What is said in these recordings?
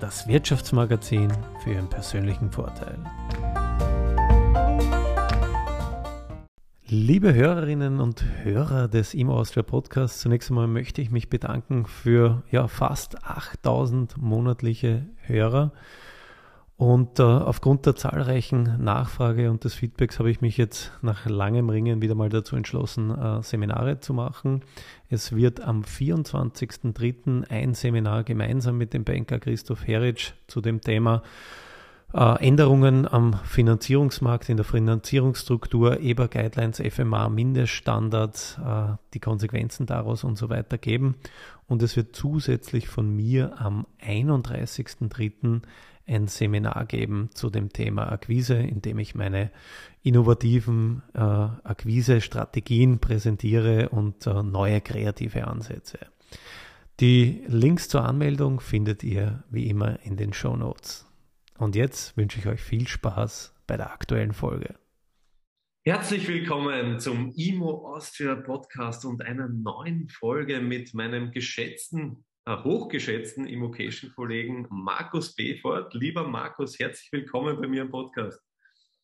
das Wirtschaftsmagazin für Ihren persönlichen Vorteil. Liebe Hörerinnen und Hörer des Imo Austria Podcasts, zunächst einmal möchte ich mich bedanken für ja, fast 8000 monatliche Hörer. Und äh, aufgrund der zahlreichen Nachfrage und des Feedbacks habe ich mich jetzt nach langem Ringen wieder mal dazu entschlossen, äh, Seminare zu machen. Es wird am 24.03. ein Seminar gemeinsam mit dem Banker Christoph Heritsch zu dem Thema äh, Änderungen am Finanzierungsmarkt, in der Finanzierungsstruktur, EBA Guidelines, FMA, Mindeststandards, äh, die Konsequenzen daraus und so weiter geben. Und es wird zusätzlich von mir am 31.03 ein Seminar geben zu dem Thema Akquise, in dem ich meine innovativen äh, Akquise-Strategien präsentiere und äh, neue kreative Ansätze. Die Links zur Anmeldung findet ihr wie immer in den Show Notes. Und jetzt wünsche ich euch viel Spaß bei der aktuellen Folge. Herzlich willkommen zum IMO Austria Podcast und einer neuen Folge mit meinem geschätzten äh, hochgeschätzten Immocation-Kollegen Markus Befort. Lieber Markus, herzlich willkommen bei mir im Podcast.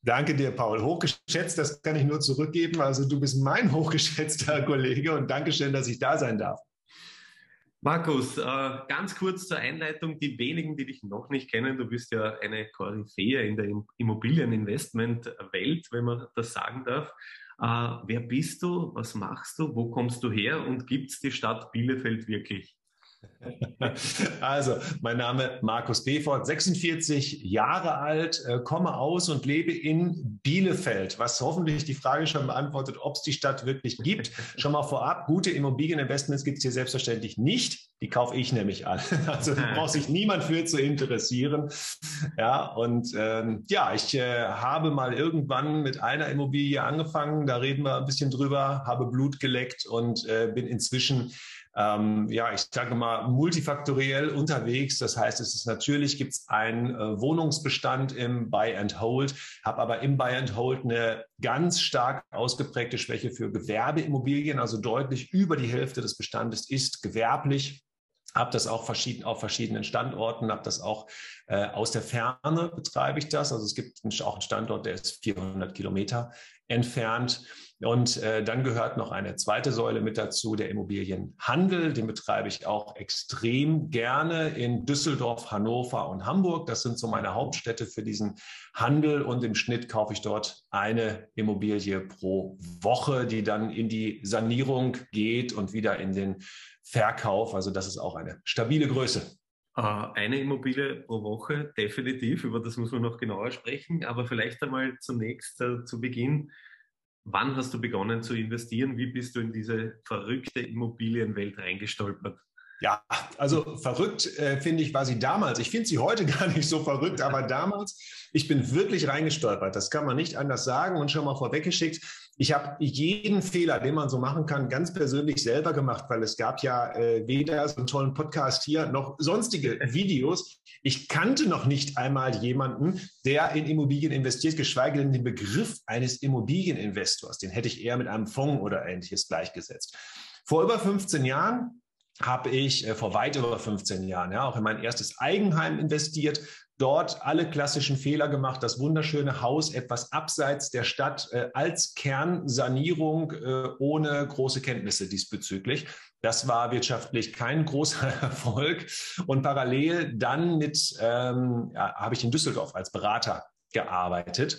Danke dir, Paul. Hochgeschätzt, das kann ich nur zurückgeben. Also du bist mein hochgeschätzter Kollege und Dankeschön, dass ich da sein darf. Markus, äh, ganz kurz zur Einleitung. Die wenigen, die dich noch nicht kennen, du bist ja eine Koryphäe in der Immobilieninvestment-Welt, wenn man das sagen darf. Äh, wer bist du? Was machst du? Wo kommst du her? Und gibt es die Stadt Bielefeld wirklich? Also, mein Name Markus Befort, 46 Jahre alt, äh, komme aus und lebe in Bielefeld, was hoffentlich die Frage schon beantwortet, ob es die Stadt wirklich gibt. Schon mal vorab, gute Immobilieninvestments gibt es hier selbstverständlich nicht. Die kaufe ich nämlich an. Also da braucht sich niemand für zu interessieren. Ja, und ähm, ja, ich äh, habe mal irgendwann mit einer Immobilie angefangen, da reden wir ein bisschen drüber, habe Blut geleckt und äh, bin inzwischen ähm, ja, ich sage mal, multifaktoriell unterwegs. Das heißt, es ist natürlich, gibt es einen äh, Wohnungsbestand im Buy and Hold, habe aber im Buy and Hold eine ganz stark ausgeprägte Schwäche für Gewerbeimmobilien, also deutlich über die Hälfte des Bestandes ist gewerblich habe das auch verschieden, auf verschiedenen Standorten, habe das auch äh, aus der Ferne betreibe ich das. Also es gibt auch einen Standort, der ist 400 Kilometer entfernt. Und äh, dann gehört noch eine zweite Säule mit dazu, der Immobilienhandel. Den betreibe ich auch extrem gerne in Düsseldorf, Hannover und Hamburg. Das sind so meine Hauptstädte für diesen Handel. Und im Schnitt kaufe ich dort eine Immobilie pro Woche, die dann in die Sanierung geht und wieder in den Verkauf. Also das ist auch eine stabile Größe. Ah, eine Immobilie pro Woche, definitiv. Über das muss man noch genauer sprechen. Aber vielleicht einmal zunächst äh, zu Beginn Wann hast du begonnen zu investieren? Wie bist du in diese verrückte Immobilienwelt reingestolpert? Ja, also verrückt äh, finde ich, war sie damals. Ich finde sie heute gar nicht so verrückt, aber damals, ich bin wirklich reingestolpert. Das kann man nicht anders sagen und schon mal vorweggeschickt. Ich habe jeden Fehler, den man so machen kann, ganz persönlich selber gemacht, weil es gab ja äh, weder so einen tollen Podcast hier noch sonstige Videos. Ich kannte noch nicht einmal jemanden, der in Immobilien investiert, geschweige denn den Begriff eines Immobilieninvestors. Den hätte ich eher mit einem Fonds oder ähnliches gleichgesetzt. Vor über 15 Jahren habe ich äh, vor weit über 15 Jahren ja auch in mein erstes Eigenheim investiert, dort alle klassischen Fehler gemacht, das wunderschöne Haus etwas abseits der Stadt äh, als Kernsanierung äh, ohne große Kenntnisse diesbezüglich. Das war wirtschaftlich kein großer Erfolg. Und parallel dann mit, ähm, ja, habe ich in Düsseldorf als Berater gearbeitet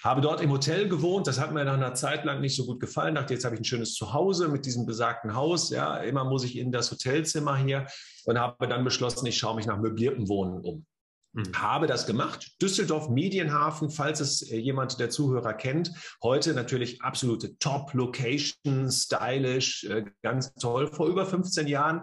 habe dort im Hotel gewohnt. Das hat mir nach einer Zeit lang nicht so gut gefallen. Dachte, jetzt habe ich ein schönes Zuhause mit diesem besagten Haus. Ja, immer muss ich in das Hotelzimmer hier und habe dann beschlossen, ich schaue mich nach möbliertem Wohnen um. Mhm. Habe das gemacht. Düsseldorf Medienhafen, falls es äh, jemand der Zuhörer kennt. Heute natürlich absolute Top-Location, stylisch, äh, ganz toll. Vor über 15 Jahren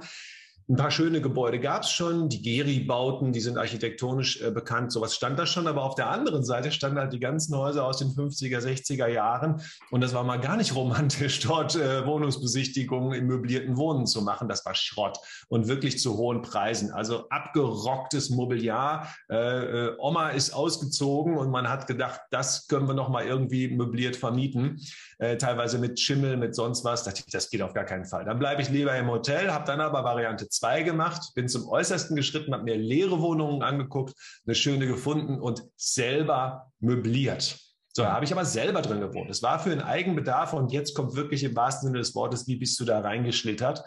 Ein paar schöne Gebäude gab es schon. Die Geri-Bauten, die sind architektonisch äh, bekannt. Sowas stand da schon. Aber auf der anderen Seite standen halt die ganzen Häuser aus den 50er, 60er Jahren. Und das war mal gar nicht romantisch, dort äh, Wohnungsbesichtigungen im möblierten Wohnen zu machen. Das war Schrott und wirklich zu hohen Preisen. Also abgerocktes Mobiliar. Äh, äh, Oma ist ausgezogen und man hat gedacht, das können wir noch mal irgendwie möbliert vermieten. Äh, teilweise mit Schimmel, mit sonst was. Da dachte ich, das geht auf gar keinen Fall. Dann bleibe ich lieber im Hotel, habe dann aber Variante 2 gemacht, bin zum Äußersten geschritten, habe mir leere Wohnungen angeguckt, eine schöne gefunden und selber möbliert. So, habe ich aber selber drin gewohnt. Es war für einen Eigenbedarf und jetzt kommt wirklich im wahrsten Sinne des Wortes, wie bist du da reingeschlittert?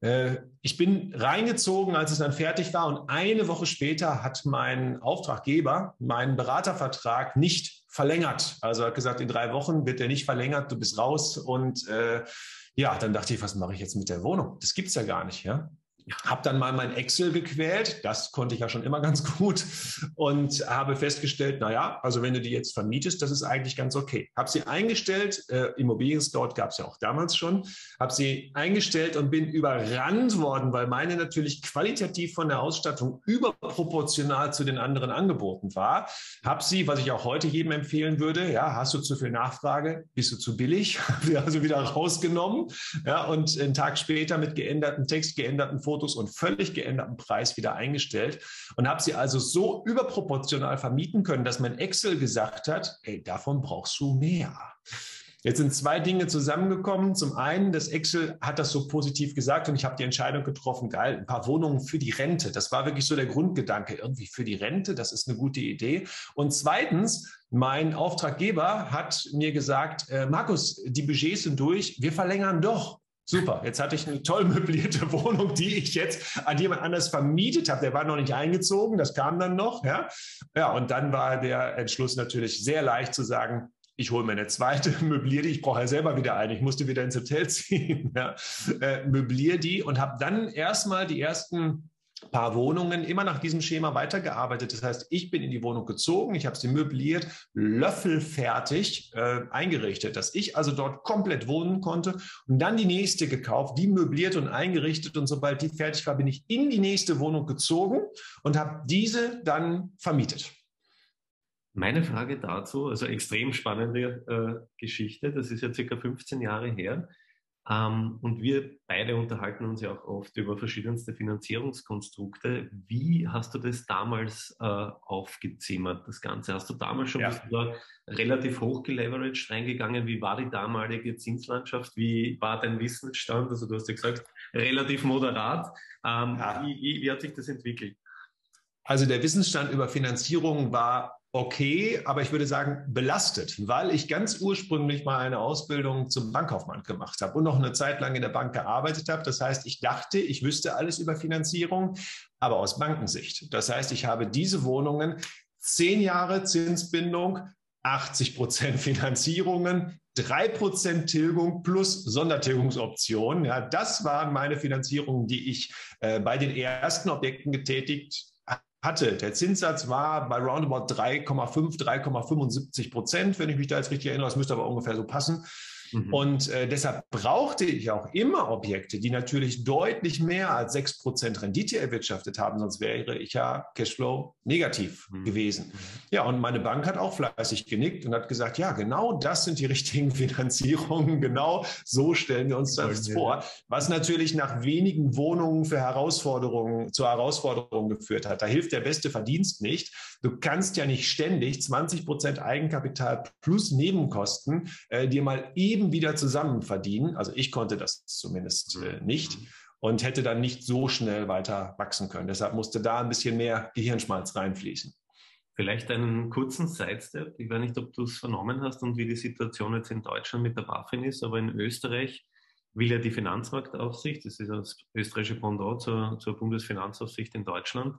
Äh, ich bin reingezogen, als es dann fertig war und eine Woche später hat mein Auftraggeber meinen Beratervertrag nicht verlängert. Also hat gesagt, in drei Wochen wird er nicht verlängert, du bist raus und äh, ja, dann dachte ich, was mache ich jetzt mit der Wohnung? Das gibt's ja gar nicht, ja. Habe dann mal mein Excel gequält, das konnte ich ja schon immer ganz gut und habe festgestellt, naja, also wenn du die jetzt vermietest, das ist eigentlich ganz okay. Habe sie eingestellt, äh, Immobilien Scout gab es ja auch damals schon, habe sie eingestellt und bin überrannt worden, weil meine natürlich qualitativ von der Ausstattung überproportional zu den anderen Angeboten war. Habe sie, was ich auch heute jedem empfehlen würde, ja, hast du zu viel Nachfrage, bist du zu billig, also wieder rausgenommen, ja, und einen Tag später mit geänderten Text, geänderten Fotos Fotos und völlig geänderten Preis wieder eingestellt und habe sie also so überproportional vermieten können, dass mein Excel gesagt hat, hey, davon brauchst du mehr. Jetzt sind zwei Dinge zusammengekommen. Zum einen, das Excel hat das so positiv gesagt und ich habe die Entscheidung getroffen, geil, ein paar Wohnungen für die Rente. Das war wirklich so der Grundgedanke, irgendwie für die Rente, das ist eine gute Idee. Und zweitens, mein Auftraggeber hat mir gesagt, äh, Markus, die Budgets sind durch, wir verlängern doch. Super, jetzt hatte ich eine toll möblierte Wohnung, die ich jetzt an jemand anders vermietet habe. Der war noch nicht eingezogen, das kam dann noch. Ja, ja und dann war der Entschluss natürlich sehr leicht zu sagen, ich hole mir eine zweite, möbliere die, ich brauche ja selber wieder eine, ich musste wieder ins Hotel ziehen, ja, äh, möbliere die und habe dann erstmal die ersten paar Wohnungen immer nach diesem Schema weitergearbeitet. Das heißt, ich bin in die Wohnung gezogen, ich habe sie möbliert, löffelfertig äh, eingerichtet, dass ich also dort komplett wohnen konnte und dann die nächste gekauft, die möbliert und eingerichtet und sobald die fertig war, bin ich in die nächste Wohnung gezogen und habe diese dann vermietet. Meine Frage dazu, also extrem spannende äh, Geschichte, das ist ja circa 15 Jahre her. Ähm, und wir beide unterhalten uns ja auch oft über verschiedenste Finanzierungskonstrukte. Wie hast du das damals äh, aufgezimmert, das Ganze? Hast du damals schon ja. da relativ hoch geleveraged reingegangen? Wie war die damalige Zinslandschaft? Wie war dein Wissensstand? Also du hast ja gesagt, relativ moderat. Ähm, ja. wie, wie, wie hat sich das entwickelt? Also der Wissensstand über Finanzierung war okay, aber ich würde sagen belastet, weil ich ganz ursprünglich mal eine Ausbildung zum Bankkaufmann gemacht habe und noch eine Zeit lang in der Bank gearbeitet habe. Das heißt, ich dachte, ich wüsste alles über Finanzierung, aber aus Bankensicht. Das heißt, ich habe diese Wohnungen zehn Jahre Zinsbindung, 80 Prozent Finanzierungen, drei Prozent Tilgung plus Sondertilgungsoption. Ja, das waren meine Finanzierungen, die ich äh, bei den ersten Objekten getätigt hatte. Der Zinssatz war bei roundabout 3,5, 3,75 Prozent, wenn ich mich da jetzt richtig erinnere. Das müsste aber ungefähr so passen. Mhm. Und äh, deshalb brauchte ich auch immer Objekte, die natürlich deutlich mehr als 6% Rendite erwirtschaftet haben, sonst wäre ich ja Cashflow negativ mhm. gewesen. Mhm. Ja, und meine Bank hat auch fleißig genickt und hat gesagt, ja, genau das sind die richtigen Finanzierungen, genau so stellen wir uns das Voll, vor. Was natürlich nach wenigen Wohnungen für Herausforderungen, zur Herausforderung geführt hat. Da hilft der beste Verdienst nicht. Du kannst ja nicht ständig 20% Eigenkapital plus Nebenkosten äh, dir mal eben eben wieder zusammen verdienen. Also ich konnte das zumindest äh, mhm. nicht und hätte dann nicht so schnell weiter wachsen können. Deshalb musste da ein bisschen mehr Gehirnschmalz reinfließen. Vielleicht einen kurzen Sidestep. Ich weiß nicht, ob du es vernommen hast und wie die Situation jetzt in Deutschland mit der BaFin ist, aber in Österreich will ja die Finanzmarktaufsicht, das ist das österreichische Pendant zur, zur Bundesfinanzaufsicht in Deutschland,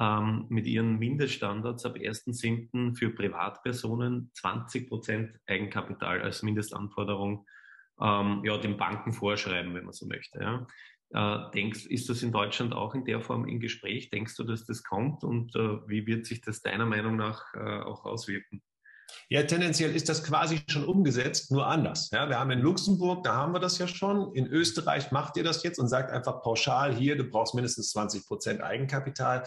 ähm, mit ihren Mindeststandards ab 1.7. für Privatpersonen 20 Prozent Eigenkapital als Mindestanforderung ähm, ja, den Banken vorschreiben, wenn man so möchte. Ja. Äh, denkst, ist das in Deutschland auch in der Form im Gespräch? Denkst du, dass das kommt und äh, wie wird sich das deiner Meinung nach äh, auch auswirken? Ja, tendenziell ist das quasi schon umgesetzt, nur anders. Ja, wir haben in Luxemburg, da haben wir das ja schon. In Österreich macht ihr das jetzt und sagt einfach pauschal hier, du brauchst mindestens 20 Prozent Eigenkapital.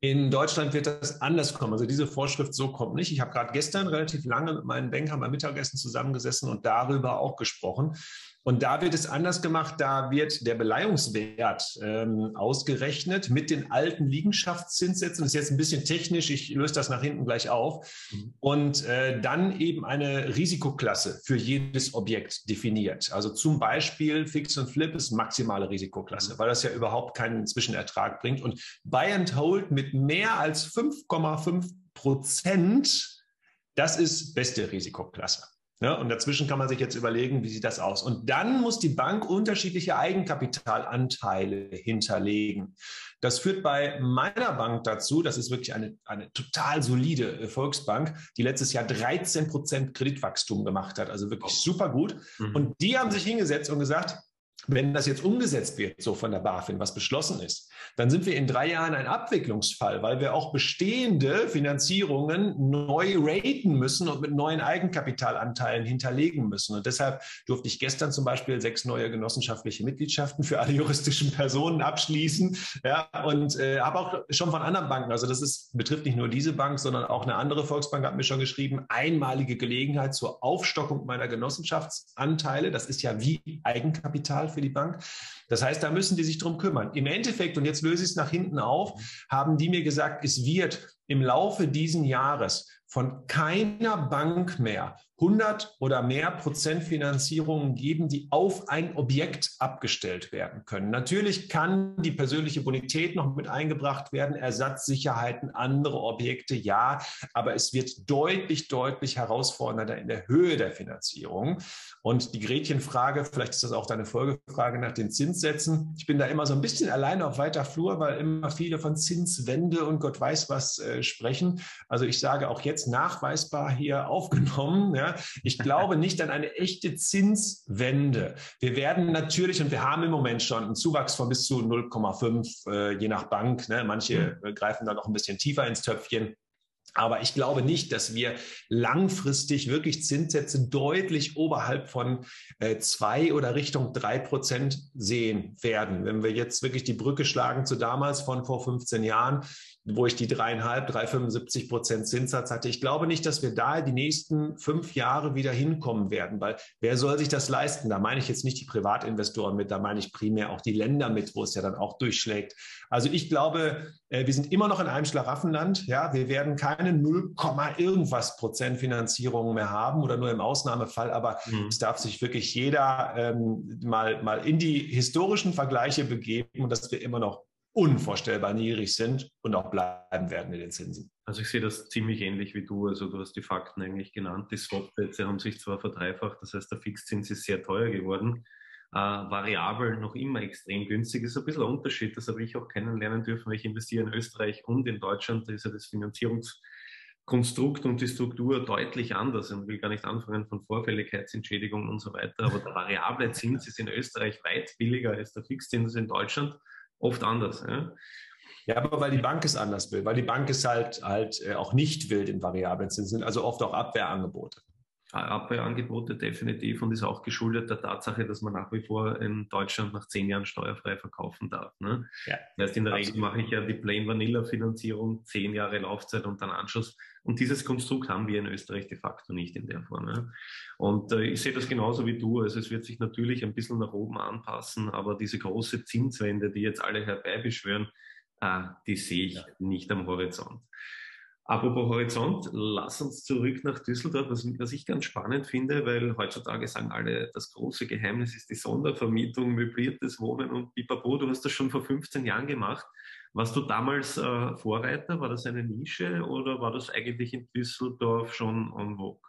In Deutschland wird das anders kommen. Also diese Vorschrift so kommt nicht. Ich habe gerade gestern relativ lange mit meinen Bankern beim Mittagessen zusammengesessen und darüber auch gesprochen. Und da wird es anders gemacht. Da wird der Beleihungswert ähm, ausgerechnet mit den alten Liegenschaftszinssätzen. Das ist jetzt ein bisschen technisch. Ich löse das nach hinten gleich auf. Mhm. Und äh, dann eben eine Risikoklasse für jedes Objekt definiert. Also zum Beispiel Fix und Flip ist maximale Risikoklasse, mhm. weil das ja überhaupt keinen Zwischenertrag bringt. Und Buy and Hold mit mehr als 5,5 Prozent, das ist beste Risikoklasse. Ja, und dazwischen kann man sich jetzt überlegen, wie sieht das aus? Und dann muss die Bank unterschiedliche Eigenkapitalanteile hinterlegen. Das führt bei meiner Bank dazu, das ist wirklich eine, eine total solide äh, Volksbank, die letztes Jahr 13 Prozent Kreditwachstum gemacht hat. Also wirklich super gut. Mhm. Und die haben sich hingesetzt und gesagt, wenn das jetzt umgesetzt wird, so von der BaFin, was beschlossen ist, dann sind wir in drei Jahren ein Abwicklungsfall, weil wir auch bestehende Finanzierungen neu raten müssen und mit neuen Eigenkapitalanteilen hinterlegen müssen. Und deshalb durfte ich gestern zum Beispiel sechs neue genossenschaftliche Mitgliedschaften für alle juristischen Personen abschließen. Ja, und äh, habe auch schon von anderen Banken, also das ist, betrifft nicht nur diese Bank, sondern auch eine andere Volksbank hat mir schon geschrieben, einmalige Gelegenheit zur Aufstockung meiner Genossenschaftsanteile. Das ist ja wie Eigenkapital für die Bank. Das heißt, da müssen die sich drum kümmern. Im Endeffekt, und jetzt löse ich es nach hinten auf, haben die mir gesagt, es wird im Laufe diesen Jahres von keiner Bank mehr 100 oder mehr Prozent Finanzierungen geben, die auf ein Objekt abgestellt werden können. Natürlich kann die persönliche Bonität noch mit eingebracht werden, Ersatzsicherheiten, andere Objekte, ja, aber es wird deutlich, deutlich herausfordernder in der Höhe der Finanzierung. Und die Gretchenfrage, vielleicht ist das auch deine Folgefrage nach den Zinssätzen. Ich bin da immer so ein bisschen alleine auf weiter Flur, weil immer viele von Zinswende und Gott weiß was äh, sprechen. Also ich sage auch jetzt nachweisbar hier aufgenommen, ja, ich glaube nicht an eine echte Zinswende. Wir werden natürlich, und wir haben im Moment schon einen Zuwachs von bis zu 0,5, äh, je nach Bank. Ne? Manche mhm. greifen da noch ein bisschen tiefer ins Töpfchen. Aber ich glaube nicht, dass wir langfristig wirklich Zinssätze deutlich oberhalb von äh, zwei oder Richtung drei Prozent sehen werden. Wenn wir jetzt wirklich die Brücke schlagen zu damals von vor 15 Jahren, wo ich die dreieinhalb, 3,75 Prozent Zinssatz hatte. Ich glaube nicht, dass wir da die nächsten fünf Jahre wieder hinkommen werden, weil wer soll sich das leisten? Da meine ich jetzt nicht die Privatinvestoren mit, da meine ich primär auch die Länder mit, wo es ja dann auch durchschlägt. Also ich glaube, äh, wir sind immer noch in einem Schlaraffenland. Ja, wir werden keine 0, irgendwas Prozent Finanzierung mehr haben oder nur im Ausnahmefall. Aber mhm. es darf sich wirklich jeder ähm, mal, mal in die historischen Vergleiche begeben und dass wir immer noch unvorstellbar niedrig sind und auch bleiben werden in den Zinsen. Also ich sehe das ziemlich ähnlich wie du. Also du hast die Fakten eigentlich genannt. Die Swap-Plätze haben sich zwar verdreifacht, das heißt der Fixzins ist sehr teuer geworden. Äh, variabel noch immer extrem günstig. Das ist ein bisschen ein Unterschied. Das habe ich auch kennenlernen dürfen, weil ich investiere in Österreich und in Deutschland. Da ist ja das Finanzierungskonstrukt und die Struktur deutlich anders. Ich will gar nicht anfangen von Vorfälligkeitsentschädigungen und so weiter. Aber der variable Zins ist in Österreich weit billiger als der Fixzins in Deutschland oft anders. Ja? Ja, aber weil die Bank es anders will, weil die Bank es halt halt äh, auch nicht will, den variablen Zinsen, also oft auch Abwehrangebote. Abwehrangebote definitiv und ist auch geschuldet der Tatsache, dass man nach wie vor in Deutschland nach zehn Jahren steuerfrei verkaufen darf. Ne? Ja, das heißt, in der absolut. Regel mache ich ja die Plain Vanilla Finanzierung, zehn Jahre Laufzeit und dann Anschluss. Und dieses Konstrukt haben wir in Österreich de facto nicht in der Form. Ne? Und äh, ich sehe das genauso wie du. Also es wird sich natürlich ein bisschen nach oben anpassen, aber diese große Zinswende, die jetzt alle herbeibeschwören, äh, die sehe ich ja. nicht am Horizont. Apropos Horizont, lass uns zurück nach Düsseldorf, was, was, ich ganz spannend finde, weil heutzutage sagen alle, das große Geheimnis ist die Sondervermietung, möbliertes Wohnen und pipapo. Du hast das schon vor 15 Jahren gemacht. Warst du damals äh, Vorreiter? War das eine Nische oder war das eigentlich in Düsseldorf schon en vogue?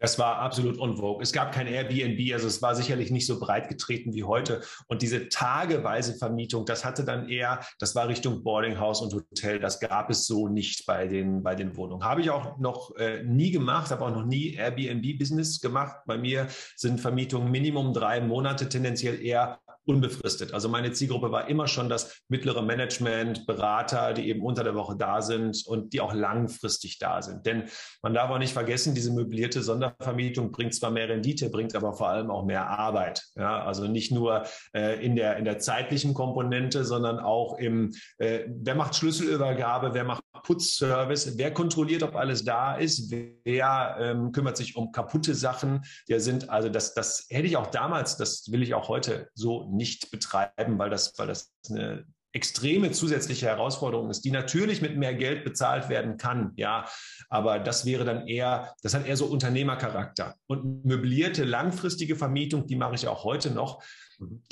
Das war absolut unvogue. Es gab kein Airbnb, also es war sicherlich nicht so breit getreten wie heute. Und diese tageweise Vermietung, das hatte dann eher, das war Richtung Boardinghouse und Hotel. Das gab es so nicht bei den, bei den Wohnungen. Habe ich auch noch äh, nie gemacht, habe auch noch nie Airbnb-Business gemacht. Bei mir sind Vermietungen Minimum drei Monate, tendenziell eher unbefristet. Also meine Zielgruppe war immer schon das mittlere Management, Berater, die eben unter der Woche da sind und die auch langfristig da sind. Denn man darf auch nicht vergessen, diese möblierte Sondervermietung bringt zwar mehr Rendite, bringt aber vor allem auch mehr Arbeit. Ja, also nicht nur äh, in der in der zeitlichen Komponente, sondern auch im äh, wer macht Schlüsselübergabe, wer macht Putzservice, wer kontrolliert, ob alles da ist, wer ähm, kümmert sich um kaputte Sachen. Der sind also das das hätte ich auch damals, das will ich auch heute so nicht betreiben, weil das, weil das eine extreme zusätzliche Herausforderung ist, die natürlich mit mehr Geld bezahlt werden kann, ja, aber das wäre dann eher, das hat eher so Unternehmercharakter. Und möblierte langfristige Vermietung, die mache ich auch heute noch,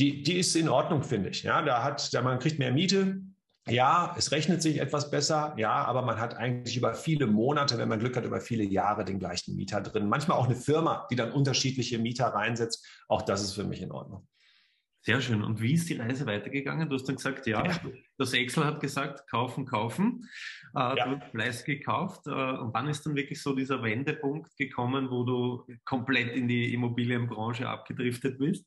die, die ist in Ordnung, finde ich. Ja, da hat, da man kriegt mehr Miete, ja, es rechnet sich etwas besser, ja, aber man hat eigentlich über viele Monate, wenn man Glück hat, über viele Jahre den gleichen Mieter drin. Manchmal auch eine Firma, die dann unterschiedliche Mieter reinsetzt. Auch das ist für mich in Ordnung. Sehr schön. Und wie ist die Reise weitergegangen? Du hast dann gesagt, ja, ja. das Excel hat gesagt, kaufen, kaufen. Äh, ja. Du hast Fleiß gekauft. Äh, und wann ist dann wirklich so dieser Wendepunkt gekommen, wo du komplett in die Immobilienbranche abgedriftet bist?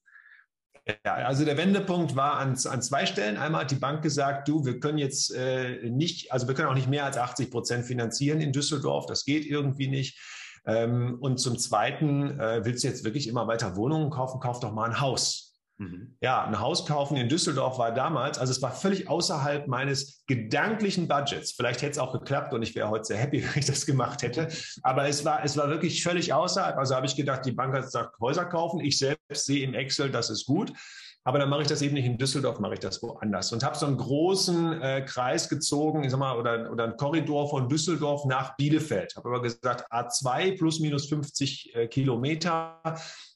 Ja, also der Wendepunkt war an, an zwei Stellen. Einmal hat die Bank gesagt, du, wir können jetzt äh, nicht, also wir können auch nicht mehr als 80 Prozent finanzieren in Düsseldorf. Das geht irgendwie nicht. Ähm, und zum Zweiten, äh, willst du jetzt wirklich immer weiter Wohnungen kaufen? Kauf doch mal ein Haus. Mhm. Ja, ein Haus kaufen in Düsseldorf war damals, also es war völlig außerhalb meines gedanklichen Budgets. Vielleicht hätte es auch geklappt und ich wäre heute sehr happy, wenn ich das gemacht hätte. Aber es war, es war wirklich völlig außerhalb. Also habe ich gedacht, die Bank hat gesagt, Häuser kaufen. Ich selbst sehe im Excel, das ist gut. Aber dann mache ich das eben nicht in Düsseldorf, mache ich das woanders. Und habe so einen großen äh, Kreis gezogen, ich sag mal, oder, oder einen Korridor von Düsseldorf nach Bielefeld. Habe aber gesagt, A2 plus minus 50 äh, Kilometer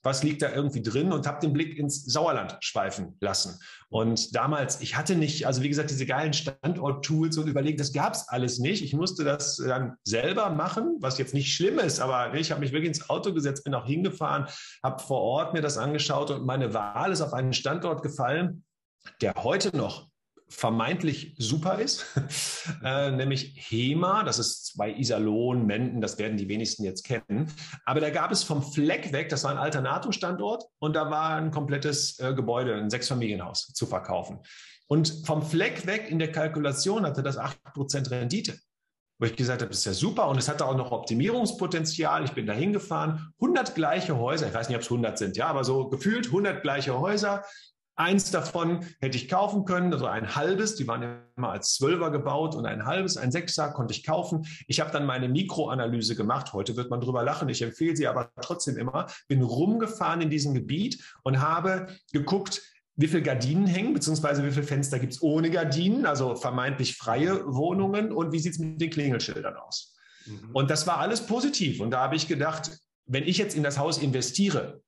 was liegt da irgendwie drin und habe den Blick ins Sauerland schweifen lassen. Und damals, ich hatte nicht, also wie gesagt, diese geilen Standort-Tools und überlegt, das gab es alles nicht. Ich musste das dann selber machen, was jetzt nicht schlimm ist, aber ich habe mich wirklich ins Auto gesetzt, bin auch hingefahren, habe vor Ort mir das angeschaut und meine Wahl ist auf einen Standort gefallen, der heute noch vermeintlich super ist, äh, nämlich HEMA, das ist zwei Iserlohn, Menden, das werden die wenigsten jetzt kennen. Aber da gab es vom Fleck weg, das war ein Alternato-Standort und da war ein komplettes äh, Gebäude, ein Sechsfamilienhaus zu verkaufen. Und vom Fleck weg in der Kalkulation hatte das 8% Rendite. Wo ich gesagt habe, das ist ja super und es hatte auch noch Optimierungspotenzial. Ich bin da hingefahren, 100 gleiche Häuser, ich weiß nicht, ob es 100 sind, ja, aber so gefühlt 100 gleiche Häuser, Eins davon hätte ich kaufen können, also ein halbes, die waren immer als Zwölfer gebaut und ein halbes, ein Sechser konnte ich kaufen. Ich habe dann meine Mikroanalyse gemacht. Heute wird man drüber lachen, ich empfehle sie aber trotzdem immer. Bin rumgefahren in diesem Gebiet und habe geguckt, wie viele Gardinen hängen, beziehungsweise wie viele Fenster gibt es ohne Gardinen, also vermeintlich freie Wohnungen und wie sieht es mit den Klingelschildern aus. Mhm. Und das war alles positiv. Und da habe ich gedacht, wenn ich jetzt in das Haus investiere,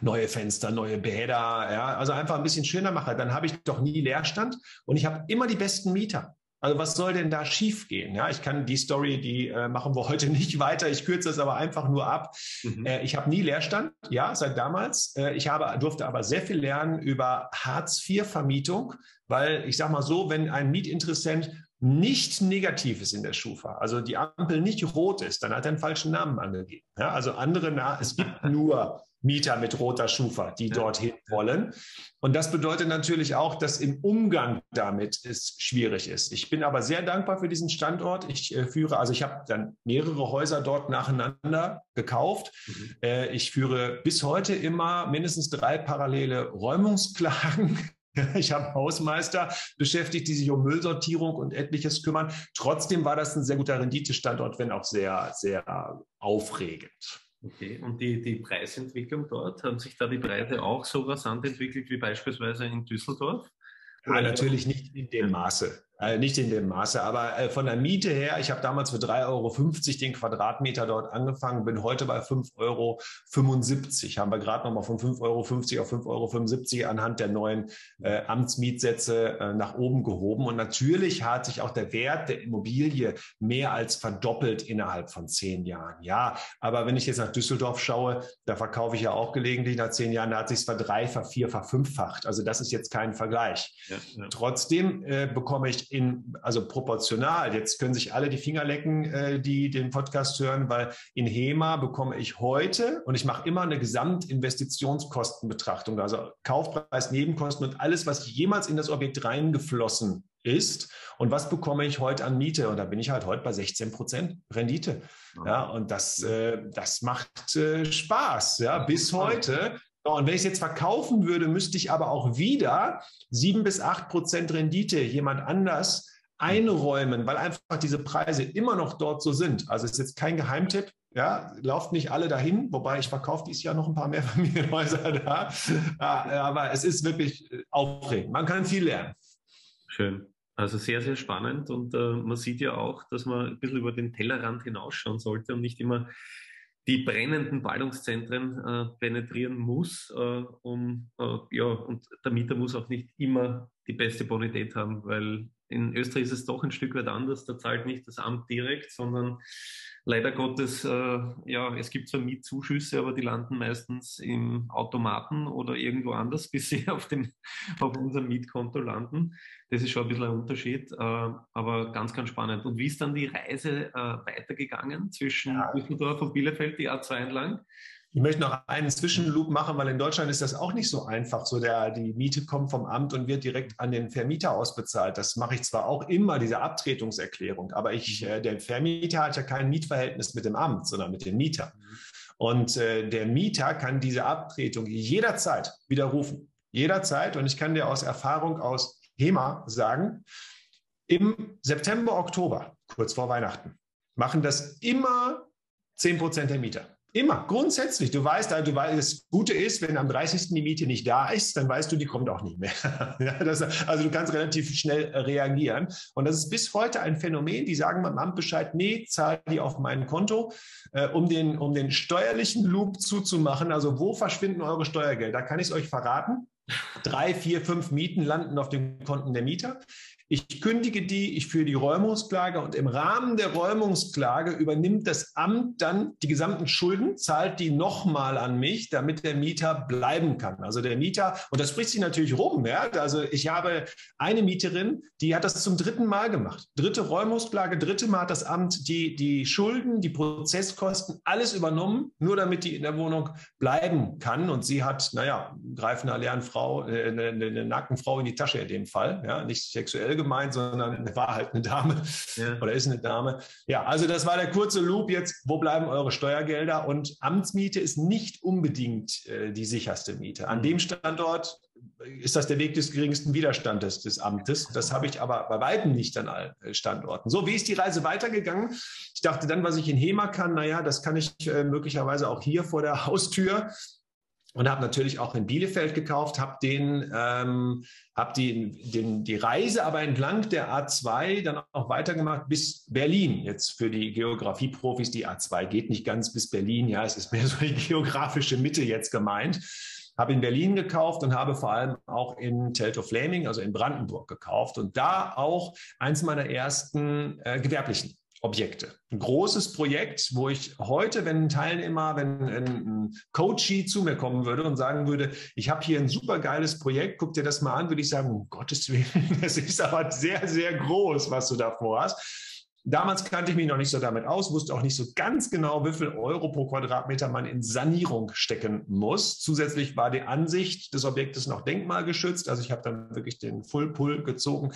neue Fenster, neue Bäder, ja, also einfach ein bisschen schöner mache, dann habe ich doch nie Leerstand und ich habe immer die besten Mieter. Also was soll denn da schiefgehen? Ja, ich kann die Story, die äh, machen wir heute nicht weiter. Ich kürze es aber einfach nur ab. Mhm. Äh, ich habe nie Leerstand, ja, seit damals. Äh, ich habe, durfte aber sehr viel lernen über Hartz-IV-Vermietung, weil ich sage mal so, wenn ein Mietinteressent nicht negativ ist in der Schufa, also die Ampel nicht rot ist, dann hat er einen falschen Namen angegeben. Ja, also andere, Na es gibt nur Mieter mit roter Schufa, die dorthin wollen. Und das bedeutet natürlich auch, dass im Umgang damit es schwierig ist. Ich bin aber sehr dankbar für diesen Standort. Ich äh, führe, also ich habe dann mehrere Häuser dort nacheinander gekauft. Mhm. Äh, ich führe bis heute immer mindestens drei parallele Räumungsklagen. Ich habe Hausmeister beschäftigt, die sich um Müllsortierung und etliches kümmern. Trotzdem war das ein sehr guter Renditestandort, wenn auch sehr, sehr aufregend. Okay, und die, die Preisentwicklung dort, haben sich da die Preise auch so rasant entwickelt wie beispielsweise in Düsseldorf? Ja, natürlich nicht in dem Maße. Äh, nicht in dem Maße, aber äh, von der Miete her, ich habe damals für 3,50 Euro den Quadratmeter dort angefangen, bin heute bei 5,75 Euro. Haben wir gerade nochmal von 5,50 Euro auf 5,75 Euro anhand der neuen äh, Amtsmietsätze äh, nach oben gehoben. Und natürlich hat sich auch der Wert der Immobilie mehr als verdoppelt innerhalb von zehn Jahren. Ja, aber wenn ich jetzt nach Düsseldorf schaue, da verkaufe ich ja auch gelegentlich nach zehn Jahren, da hat sich es verdreifacht, vier, verfünffacht. Also das ist jetzt kein Vergleich. Ja, ja. Trotzdem äh, bekomme ich in, also proportional. Jetzt können sich alle die Finger lecken, äh, die den Podcast hören, weil in HEMA bekomme ich heute und ich mache immer eine Gesamtinvestitionskostenbetrachtung, also Kaufpreis, Nebenkosten und alles, was jemals in das Objekt reingeflossen ist und was bekomme ich heute an Miete? Und da bin ich halt heute bei 16 Prozent Rendite. Ja, und das, äh, das macht äh, Spaß, ja, bis heute. Und wenn ich es jetzt verkaufen würde, müsste ich aber auch wieder sieben bis acht Prozent Rendite jemand anders einräumen, weil einfach diese Preise immer noch dort so sind. Also ist jetzt kein Geheimtipp. Ja, lauft nicht alle dahin, wobei ich verkaufe dieses Jahr noch ein paar mehr Familienhäuser da. Aber es ist wirklich äh, aufregend. Man kann viel lernen. Schön. Also sehr, sehr spannend und äh, man sieht ja auch, dass man ein bisschen über den Tellerrand hinausschauen sollte und nicht immer die brennenden Ballungszentren äh, penetrieren muss, äh, um, äh, ja, und der Mieter muss auch nicht immer die beste Bonität haben, weil in Österreich ist es doch ein Stück weit anders. Da zahlt nicht das Amt direkt, sondern leider Gottes, äh, ja, es gibt zwar Mietzuschüsse, aber die landen meistens im Automaten oder irgendwo anders, bis sie auf, dem, auf unserem Mietkonto landen. Das ist schon ein bisschen ein Unterschied, äh, aber ganz, ganz spannend. Und wie ist dann die Reise äh, weitergegangen zwischen ja. Düsseldorf und Bielefeld, die A2 entlang? Ich möchte noch einen Zwischenloop machen, weil in Deutschland ist das auch nicht so einfach. So der, die Miete kommt vom Amt und wird direkt an den Vermieter ausbezahlt. Das mache ich zwar auch immer, diese Abtretungserklärung, aber ich, äh, der Vermieter hat ja kein Mietverhältnis mit dem Amt, sondern mit dem Mieter. Und äh, der Mieter kann diese Abtretung jederzeit widerrufen. Jederzeit. Und ich kann dir aus Erfahrung aus HEMA sagen, im September, Oktober, kurz vor Weihnachten, machen das immer 10 Prozent der Mieter. Immer, grundsätzlich. Du weißt, du weißt, das Gute ist, wenn am 30. die Miete nicht da ist, dann weißt du, die kommt auch nicht mehr. das, also du kannst relativ schnell äh, reagieren. Und das ist bis heute ein Phänomen. Die sagen beim Amt Bescheid, nee, zahl die auf mein Konto, äh, um, den, um den steuerlichen Loop zuzumachen. Also wo verschwinden eure Steuergelder? Da kann ich es euch verraten. Drei, vier, fünf Mieten landen auf den Konten der Mieter. Ich kündige die, ich führe die Räumungsklage und im Rahmen der Räumungsklage übernimmt das Amt dann die gesamten Schulden, zahlt die nochmal an mich, damit der Mieter bleiben kann. Also der Mieter, und das spricht sich natürlich rum, ja. Also ich habe eine Mieterin, die hat das zum dritten Mal gemacht. Dritte Räumungsklage, dritte Mal hat das Amt die, die Schulden, die Prozesskosten, alles übernommen, nur damit die in der Wohnung bleiben kann. Und sie hat, naja, greifen einer leeren Frau, äh, eine, eine Nackenfrau in die Tasche in dem Fall, ja, nicht sexuell gemeint, sondern war halt eine Dame ja. oder ist eine Dame. Ja, also das war der kurze Loop jetzt. Wo bleiben eure Steuergelder? Und Amtsmiete ist nicht unbedingt äh, die sicherste Miete. An mhm. dem Standort ist das der Weg des geringsten Widerstandes des Amtes. Das habe ich aber bei weitem nicht an allen äh, Standorten. So, wie ist die Reise weitergegangen? Ich dachte dann, was ich in HEMA kann, naja, das kann ich äh, möglicherweise auch hier vor der Haustür und habe natürlich auch in Bielefeld gekauft, habe den, ähm, habe die, den, die Reise aber entlang der A2 dann auch weitergemacht bis Berlin. Jetzt für die Geografieprofis, die A2 geht nicht ganz bis Berlin, ja, es ist mehr so die geografische Mitte jetzt gemeint. Habe in Berlin gekauft und habe vor allem auch in Teltow-Flaming, also in Brandenburg gekauft und da auch eins meiner ersten äh, gewerblichen Objekte. Ein großes Projekt, wo ich heute, wenn ein Teilnehmer, wenn ein Coachie zu mir kommen würde und sagen würde, ich habe hier ein super geiles Projekt, guck dir das mal an, würde ich sagen, um Gottes Willen, das ist aber sehr, sehr groß, was du da vorhast. Damals kannte ich mich noch nicht so damit aus, wusste auch nicht so ganz genau, wie viel Euro pro Quadratmeter man in Sanierung stecken muss. Zusätzlich war die Ansicht des Objektes noch denkmalgeschützt. Also ich habe dann wirklich den Full Pull gezogen.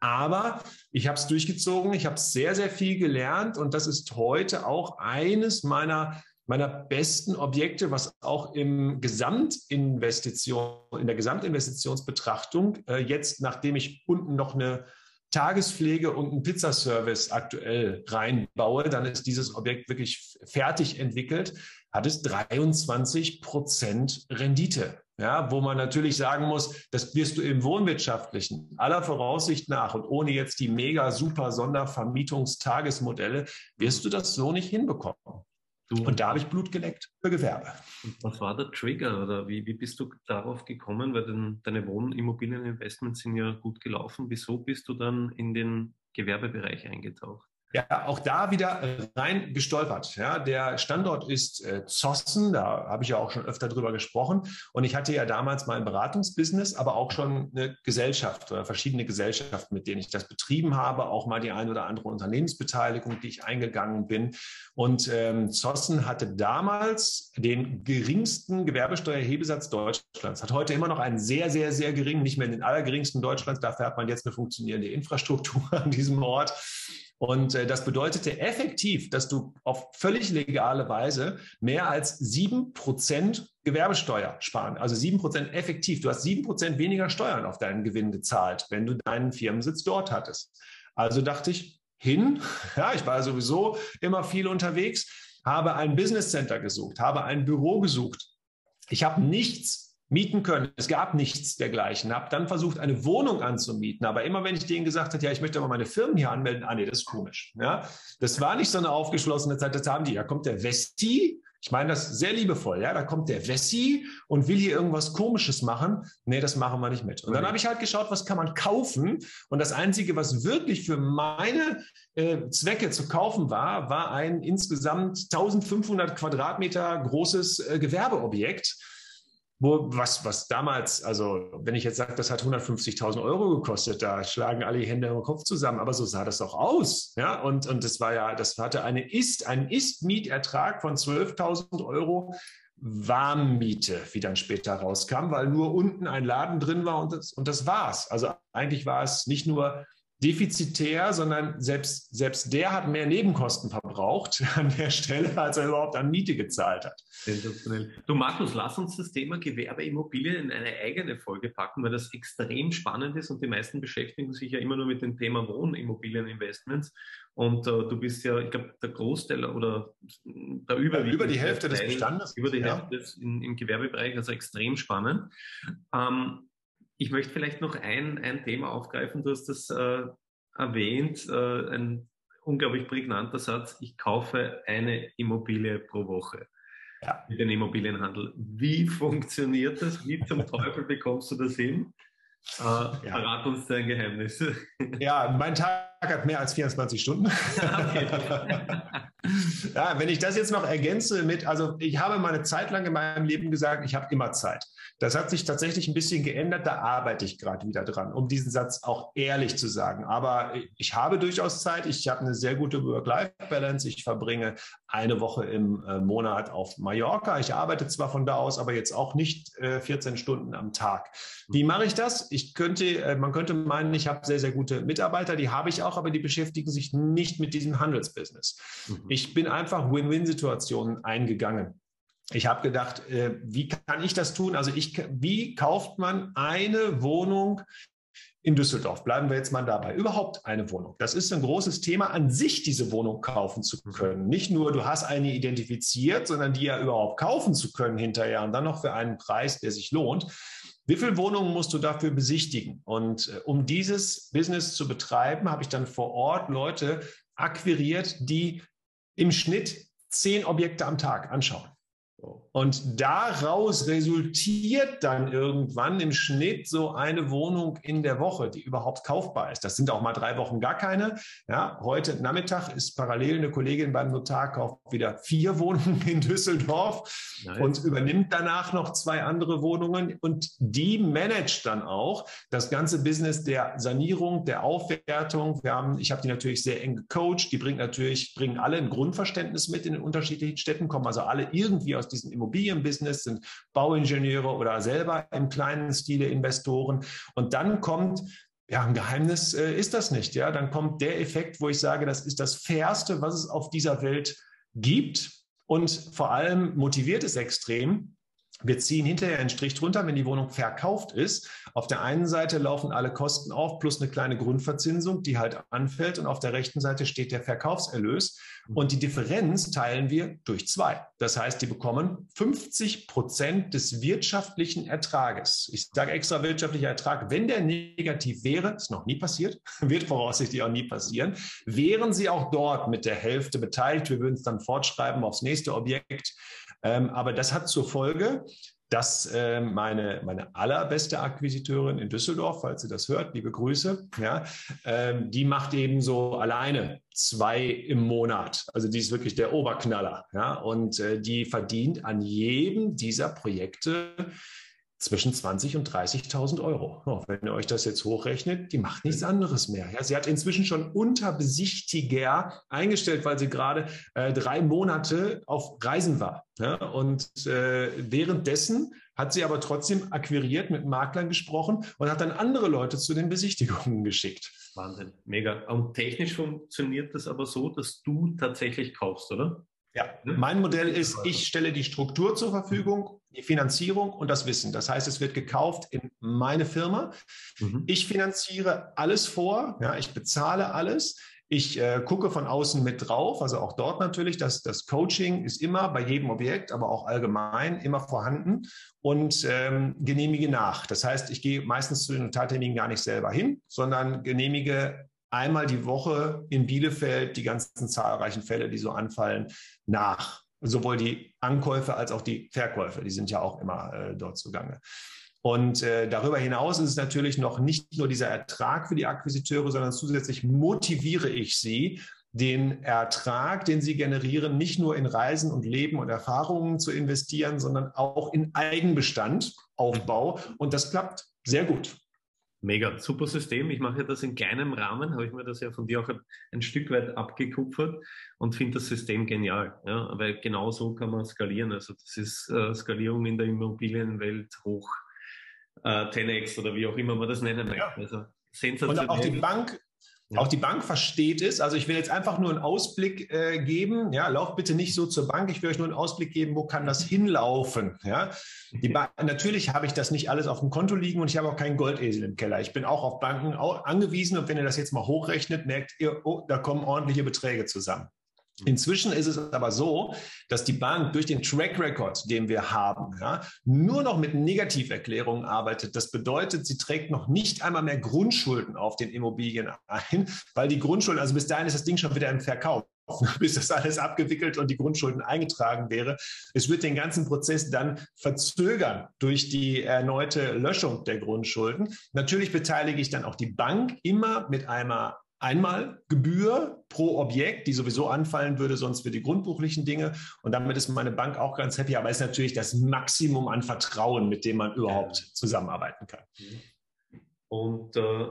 Aber ich habe es durchgezogen, ich habe sehr, sehr viel gelernt und das ist heute auch eines meiner meiner besten Objekte, was auch im Gesamtinvestition, in der Gesamtinvestitionsbetrachtung äh, jetzt, nachdem ich unten noch eine Tagespflege und einen Pizzaservice aktuell reinbaue, dann ist dieses Objekt wirklich fertig entwickelt, hat es 23 Prozent Rendite. Ja, wo man natürlich sagen muss, das wirst du im Wohnwirtschaftlichen aller Voraussicht nach und ohne jetzt die mega super Sondervermietungstagesmodelle wirst du das so nicht hinbekommen. Du, und da habe ich Blut geleckt für Gewerbe. Was war der Trigger oder wie, wie bist du darauf gekommen? Weil den, deine Wohnimmobilieninvestments sind ja gut gelaufen. Wieso bist du dann in den Gewerbebereich eingetaucht? Ja, auch da wieder rein gestolpert. Ja, der Standort ist äh, Zossen, da habe ich ja auch schon öfter drüber gesprochen. Und ich hatte ja damals mein Beratungsbusiness, aber auch schon eine Gesellschaft oder verschiedene Gesellschaften, mit denen ich das betrieben habe, auch mal die ein oder andere Unternehmensbeteiligung, die ich eingegangen bin. Und ähm, Zossen hatte damals den geringsten Gewerbesteuerhebesatz Deutschlands, hat heute immer noch einen sehr, sehr, sehr geringen, nicht mehr den allergeringsten Deutschlands. Dafür hat man jetzt eine funktionierende Infrastruktur an diesem Ort. Und äh, das bedeutete effektiv, dass du auf völlig legale Weise mehr als sieben Prozent Gewerbesteuer sparen. Also sieben Prozent effektiv. Du hast sieben Prozent weniger Steuern auf deinen Gewinn gezahlt, wenn du deinen Firmensitz dort hattest. Also dachte ich, hin. Ja, ich war sowieso immer viel unterwegs, habe ein Business Center gesucht, habe ein Büro gesucht. Ich habe nichts mieten können. Es gab nichts dergleichen. Habe dann versucht, eine Wohnung anzumieten. Aber immer wenn ich denen gesagt habe, ja, ich möchte aber meine Firmen hier anmelden, ah nee, das ist komisch. Ja, das war nicht so eine aufgeschlossene Zeit. Das haben die. Da kommt der Westi. Ich meine das sehr liebevoll. Ja, da kommt der Wessi und will hier irgendwas Komisches machen. Nee, das machen wir nicht mit. Und dann habe ich halt geschaut, was kann man kaufen. Und das Einzige, was wirklich für meine äh, Zwecke zu kaufen war, war ein insgesamt 1500 Quadratmeter großes äh, Gewerbeobjekt wo, was, was damals, also wenn ich jetzt sage, das hat 150.000 Euro gekostet, da schlagen alle die Hände im Kopf zusammen, aber so sah das auch aus. Ja, und, und das war ja, das hatte eine Ist, einen Ist-Mietertrag von 12.000 Euro Warmmiete, wie dann später rauskam, weil nur unten ein Laden drin war und das, und das war's. Also eigentlich war es nicht nur defizitär, sondern selbst, selbst der hat mehr Nebenkosten verbraucht an der Stelle, als er überhaupt an Miete gezahlt hat. Sensationell. Du Markus, lass uns das Thema Gewerbeimmobilien in eine eigene Folge packen, weil das extrem spannend ist und die meisten beschäftigen sich ja immer nur mit dem Thema Wohnimmobilieninvestments. Und äh, du bist ja, ich glaube, der Großteil oder der über, ja, über die Hälfte Teil, des Bestandes. Über die ja. Hälfte des, in, im Gewerbebereich, also extrem spannend. Ähm, ich möchte vielleicht noch ein, ein Thema aufgreifen. Du hast das äh, erwähnt, äh, ein unglaublich prägnanter Satz. Ich kaufe eine Immobilie pro Woche ja. mit dem Immobilienhandel. Wie funktioniert das? Wie zum Teufel bekommst du das hin? Äh, ja. Verrat uns dein Geheimnis. Ja, mein Tag hat mehr als 24 Stunden. ja, wenn ich das jetzt noch ergänze mit, also ich habe mal eine Zeit lang in meinem Leben gesagt, ich habe immer Zeit. Das hat sich tatsächlich ein bisschen geändert, da arbeite ich gerade wieder dran, um diesen Satz auch ehrlich zu sagen. Aber ich habe durchaus Zeit, ich habe eine sehr gute Work-Life-Balance, ich verbringe eine Woche im äh, Monat auf Mallorca. Ich arbeite zwar von da aus, aber jetzt auch nicht 14 äh, Stunden am Tag. Wie mache ich das? Ich könnte, äh, man könnte meinen, ich habe sehr, sehr gute Mitarbeiter, die habe ich auch, aber die beschäftigen sich nicht mit diesem Handelsbusiness. Mhm. Ich bin einfach Win-Win-Situationen eingegangen ich habe gedacht, äh, wie kann ich das tun? Also ich, wie kauft man eine Wohnung in Düsseldorf? Bleiben wir jetzt mal dabei. Überhaupt eine Wohnung. Das ist ein großes Thema an sich, diese Wohnung kaufen zu können. Nicht nur, du hast eine identifiziert, sondern die ja überhaupt kaufen zu können hinterher und dann noch für einen Preis, der sich lohnt. Wie viele Wohnungen musst du dafür besichtigen? Und äh, um dieses Business zu betreiben, habe ich dann vor Ort Leute akquiriert, die im Schnitt zehn Objekte am Tag anschauen. Und daraus resultiert dann irgendwann im Schnitt so eine Wohnung in der Woche, die überhaupt kaufbar ist. Das sind auch mal drei Wochen gar keine. Ja, heute Nachmittag ist parallel eine Kollegin beim Notar kauft wieder vier Wohnungen in Düsseldorf nice. und übernimmt danach noch zwei andere Wohnungen und die managt dann auch das ganze Business der Sanierung, der Aufwertung. Wir haben, ich habe die natürlich sehr eng gecoacht. Die bringt natürlich, bringen alle ein Grundverständnis mit in den unterschiedlichen Städten, kommen also alle irgendwie aus diesem Immobilienbusiness, sind Bauingenieure oder selber im kleinen Stile Investoren. Und dann kommt ja, ein Geheimnis äh, ist das nicht. Ja, dann kommt der Effekt, wo ich sage, das ist das Fairste, was es auf dieser Welt gibt. Und vor allem motiviert es extrem, wir ziehen hinterher einen Strich drunter, wenn die Wohnung verkauft ist. Auf der einen Seite laufen alle Kosten auf plus eine kleine Grundverzinsung, die halt anfällt. Und auf der rechten Seite steht der Verkaufserlös. Und die Differenz teilen wir durch zwei. Das heißt, die bekommen 50 Prozent des wirtschaftlichen Ertrages. Ich sage extra wirtschaftlicher Ertrag. Wenn der negativ wäre, ist noch nie passiert, wird voraussichtlich auch nie passieren, wären sie auch dort mit der Hälfte beteiligt. Wir würden es dann fortschreiben aufs nächste Objekt. Ähm, aber das hat zur Folge, dass äh, meine, meine allerbeste Akquisiteurin in Düsseldorf, falls sie das hört, liebe Grüße, ja, ähm, die macht eben so alleine zwei im Monat. Also die ist wirklich der Oberknaller. Ja, und äh, die verdient an jedem dieser Projekte zwischen 20 und 30.000 Euro. Oh, wenn ihr euch das jetzt hochrechnet, die macht nichts anderes mehr. Ja, sie hat inzwischen schon Unterbesichtiger eingestellt, weil sie gerade äh, drei Monate auf Reisen war. Ja, und äh, währenddessen hat sie aber trotzdem akquiriert, mit Maklern gesprochen und hat dann andere Leute zu den Besichtigungen geschickt. Wahnsinn, mega. Und technisch funktioniert das aber so, dass du tatsächlich kaufst, oder? Ja, mein Modell ist, ich stelle die Struktur zur Verfügung, die Finanzierung und das Wissen. Das heißt, es wird gekauft in meine Firma. Mhm. Ich finanziere alles vor, ja, ich bezahle alles. Ich äh, gucke von außen mit drauf, also auch dort natürlich, dass das Coaching ist immer bei jedem Objekt, aber auch allgemein immer vorhanden und ähm, genehmige nach. Das heißt, ich gehe meistens zu den Notarterminen gar nicht selber hin, sondern genehmige einmal die Woche in Bielefeld die ganzen zahlreichen Fälle, die so anfallen, nach. Sowohl die Ankäufe als auch die Verkäufe, die sind ja auch immer äh, dort zugange. Und äh, darüber hinaus ist es natürlich noch nicht nur dieser Ertrag für die Akquisiteure, sondern zusätzlich motiviere ich sie, den Ertrag, den sie generieren, nicht nur in Reisen und Leben und Erfahrungen zu investieren, sondern auch in Eigenbestand, Aufbau. Und das klappt sehr gut. Mega, super System. Ich mache das in kleinem Rahmen, habe ich mir das ja von dir auch ein Stück weit abgekupfert und finde das System genial. Ja, weil genau so kann man skalieren. Also das ist äh, Skalierung in der Immobilienwelt hoch äh, 10x oder wie auch immer man das nennen möchte. Ja. Also sensationell. Und auch die Bank, ja. Auch die Bank versteht es. Also ich will jetzt einfach nur einen Ausblick äh, geben. Ja, lauf bitte nicht so zur Bank. Ich will euch nur einen Ausblick geben, wo kann das hinlaufen. Ja, die ba natürlich habe ich das nicht alles auf dem Konto liegen und ich habe auch keinen Goldesel im Keller. Ich bin auch auf Banken angewiesen und wenn ihr das jetzt mal hochrechnet, merkt ihr, oh, da kommen ordentliche Beträge zusammen. Inzwischen ist es aber so, dass die Bank durch den Track Record, den wir haben, ja, nur noch mit Negativerklärungen arbeitet. Das bedeutet, sie trägt noch nicht einmal mehr Grundschulden auf den Immobilien ein, weil die Grundschulden, also bis dahin ist das Ding schon wieder im Verkauf bis das alles abgewickelt und die Grundschulden eingetragen wäre. Es wird den ganzen Prozess dann verzögern durch die erneute Löschung der Grundschulden. Natürlich beteilige ich dann auch die Bank immer mit einer einmal Gebühr pro Objekt, die sowieso anfallen würde, sonst für die grundbuchlichen Dinge. Und damit ist meine Bank auch ganz happy. Aber es ist natürlich das Maximum an Vertrauen, mit dem man überhaupt zusammenarbeiten kann. Und äh,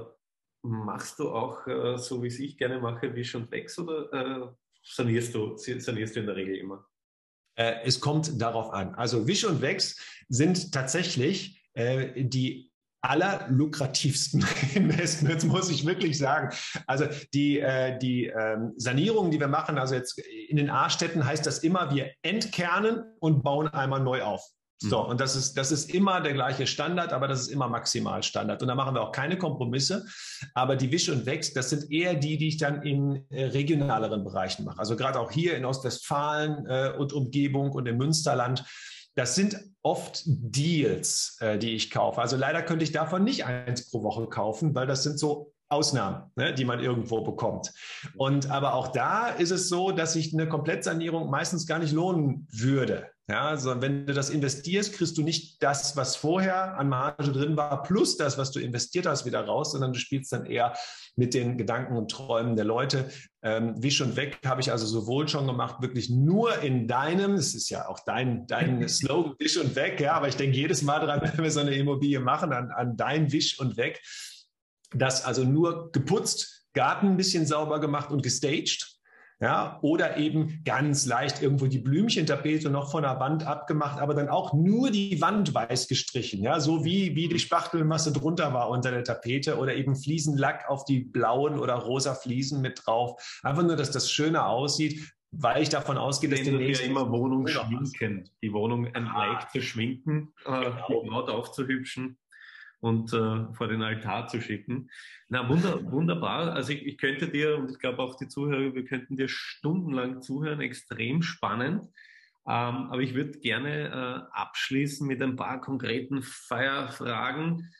machst du auch, äh, so wie es ich gerne mache, Wisch und Wex oder äh, sanierst, du, sanierst du in der Regel immer? Äh, es kommt darauf an. Also Wisch und Wex sind tatsächlich äh, die allerlukrativsten Investments, muss ich wirklich sagen. Also die, äh, die ähm, Sanierung, die wir machen, also jetzt in den A-Städten heißt das immer, wir entkernen und bauen einmal neu auf. So, mhm. und das ist, das ist immer der gleiche Standard, aber das ist immer Maximalstandard. Und da machen wir auch keine Kompromisse. Aber die Wisch und Wex, das sind eher die, die ich dann in äh, regionaleren Bereichen mache. Also gerade auch hier in Ostwestfalen äh, und Umgebung und im Münsterland das sind oft Deals, äh, die ich kaufe. Also leider könnte ich davon nicht eins pro Woche kaufen, weil das sind so Ausnahmen, ne, die man irgendwo bekommt. Und aber auch da ist es so, dass sich eine Komplettsanierung meistens gar nicht lohnen würde. Ja, sondern wenn du das investierst, kriegst du nicht das, was vorher an Marge drin war, plus das, was du investiert hast, wieder raus, sondern du spielst dann eher mit den Gedanken und Träumen der Leute. Ähm, Wisch und Weg habe ich also sowohl schon gemacht, wirklich nur in deinem, es ist ja auch dein, dein Slogan, Wisch und Weg, ja, aber ich denke jedes Mal dran, wenn wir so eine Immobilie machen, an, an dein Wisch und Weg, das also nur geputzt, Garten ein bisschen sauber gemacht und gestaged ja, oder eben ganz leicht irgendwo die Blümchentapete noch von der Wand abgemacht, aber dann auch nur die Wand weiß gestrichen, ja, so wie, wie die Spachtelmasse drunter war unter der Tapete oder eben Fliesenlack auf die blauen oder rosa Fliesen mit drauf. Einfach nur, dass das schöner aussieht, weil ich davon ausgehe, dass die nächste immer Wohnung schminken, die Wohnung ein ah. leicht zu schminken, äh, genau. die Haut aufzuhübschen und äh, vor den Altar zu schicken. Na, wunder, wunderbar. Also ich, ich könnte dir, und ich glaube auch die Zuhörer, wir könnten dir stundenlang zuhören, extrem spannend. Ähm, aber ich würde gerne äh, abschließen mit ein paar konkreten Feierfragen.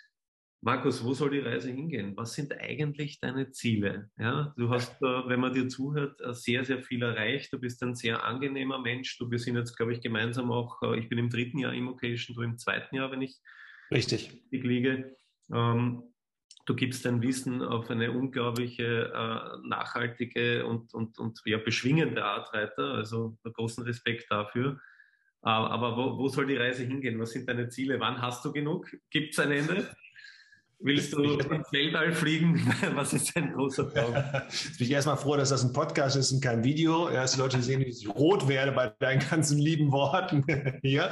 Markus, wo soll die Reise hingehen? Was sind eigentlich deine Ziele? Ja, du hast, wenn man dir zuhört, sehr, sehr viel erreicht. Du bist ein sehr angenehmer Mensch. Du, wir sind jetzt, glaube ich, gemeinsam auch, äh, ich bin im dritten Jahr Immocation, du im zweiten Jahr, wenn ich richtig liege. Ähm, du gibst dein Wissen auf eine unglaubliche, äh, nachhaltige und, und, und ja, beschwingende Art weiter. Also großen Respekt dafür. Äh, aber wo, wo soll die Reise hingehen? Was sind deine Ziele? Wann hast du genug? Gibt es ein Ende? Willst du ins Weltall fliegen? Was ist dein großer Traum? Jetzt bin ich erstmal froh, dass das ein Podcast ist und kein Video. Erst die Leute sehen, wie ich rot werde bei deinen ganzen lieben Worten hier.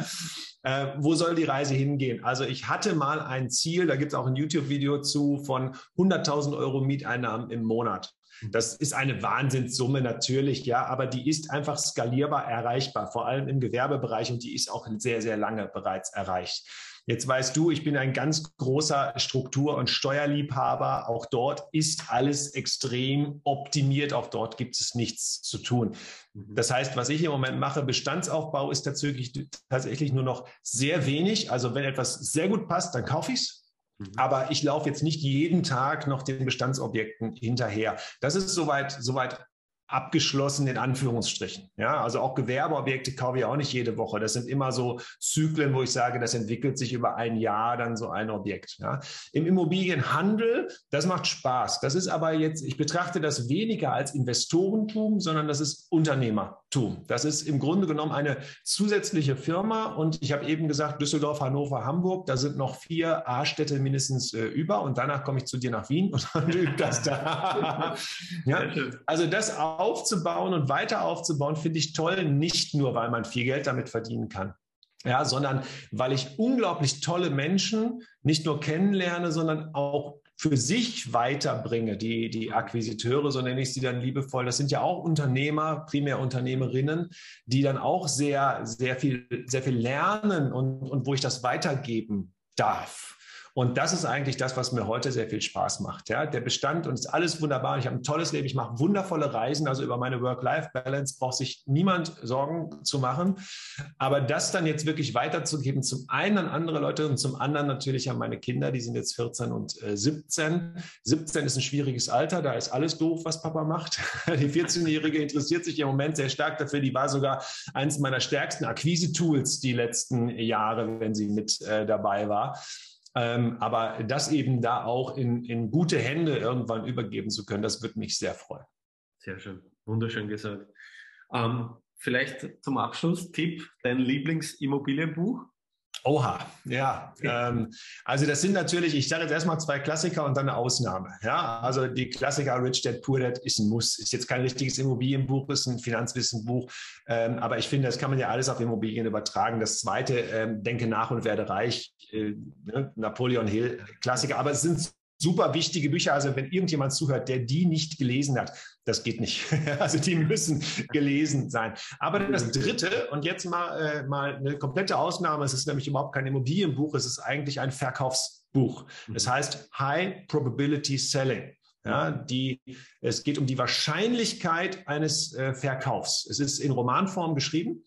Äh, wo soll die Reise hingehen? Also ich hatte mal ein Ziel, da gibt es auch ein YouTube-Video zu, von 100.000 Euro Mieteinnahmen im Monat. Das ist eine Wahnsinnssumme natürlich, ja, aber die ist einfach skalierbar erreichbar, vor allem im Gewerbebereich und die ist auch sehr, sehr lange bereits erreicht. Jetzt weißt du, ich bin ein ganz großer Struktur- und Steuerliebhaber. Auch dort ist alles extrem optimiert. Auch dort gibt es nichts zu tun. Mhm. Das heißt, was ich im Moment mache, Bestandsaufbau ist tatsächlich, tatsächlich nur noch sehr wenig. Also wenn etwas sehr gut passt, dann kaufe ich es. Mhm. Aber ich laufe jetzt nicht jeden Tag noch den Bestandsobjekten hinterher. Das ist soweit, soweit abgeschlossen in Anführungsstrichen. Ja, also auch Gewerbeobjekte kaufe ich auch nicht jede Woche. Das sind immer so Zyklen, wo ich sage, das entwickelt sich über ein Jahr dann so ein Objekt. Ja. Im Immobilienhandel, das macht Spaß. Das ist aber jetzt, ich betrachte das weniger als Investorentum, sondern das ist Unternehmertum. Das ist im Grunde genommen eine zusätzliche Firma und ich habe eben gesagt, Düsseldorf, Hannover, Hamburg, da sind noch vier A-Städte mindestens äh, über und danach komme ich zu dir nach Wien und dann übe das da. ja. Also das auch aufzubauen und weiter aufzubauen, finde ich toll, nicht nur, weil man viel Geld damit verdienen kann. Ja, sondern weil ich unglaublich tolle Menschen nicht nur kennenlerne, sondern auch für sich weiterbringe, die, die Akquisiteure, so nenne ich sie dann liebevoll. Das sind ja auch Unternehmer, primär Unternehmerinnen, die dann auch sehr, sehr viel, sehr viel lernen und, und wo ich das weitergeben darf. Und das ist eigentlich das, was mir heute sehr viel Spaß macht. Ja, der Bestand und ist alles wunderbar. Ich habe ein tolles Leben. Ich mache wundervolle Reisen. Also über meine Work-Life-Balance braucht sich niemand Sorgen zu machen. Aber das dann jetzt wirklich weiterzugeben, zum einen an andere Leute und zum anderen natürlich an meine Kinder. Die sind jetzt 14 und äh, 17. 17 ist ein schwieriges Alter. Da ist alles doof, was Papa macht. Die 14-Jährige interessiert sich im Moment sehr stark dafür. Die war sogar eines meiner stärksten Akquise-Tools die letzten Jahre, wenn sie mit äh, dabei war. Ähm, aber das eben da auch in, in gute Hände irgendwann übergeben zu können, das würde mich sehr freuen. Sehr schön, wunderschön gesagt. Ähm, vielleicht zum Abschluss Tipp, dein Lieblingsimmobilienbuch? Oha, ja. Ähm, also das sind natürlich, ich sage jetzt erstmal zwei Klassiker und dann eine Ausnahme. Ja, also die Klassiker Rich Dad Poor Dad ist ein Muss. Ist jetzt kein richtiges Immobilienbuch, ist ein Finanzwissenbuch. Ähm, aber ich finde, das kann man ja alles auf Immobilien übertragen. Das zweite, ähm, Denke nach und werde reich, äh, ne? Napoleon Hill, Klassiker. Aber es sind super wichtige Bücher. Also wenn irgendjemand zuhört, der die nicht gelesen hat, das geht nicht. also die müssen gelesen sein. Aber das dritte, und jetzt mal, äh, mal eine komplette Ausnahme, es ist nämlich überhaupt kein Immobilienbuch, es ist eigentlich ein Verkaufsbuch. Es mhm. heißt High Probability Selling. Ja, die, es geht um die Wahrscheinlichkeit eines äh, Verkaufs. Es ist in Romanform geschrieben.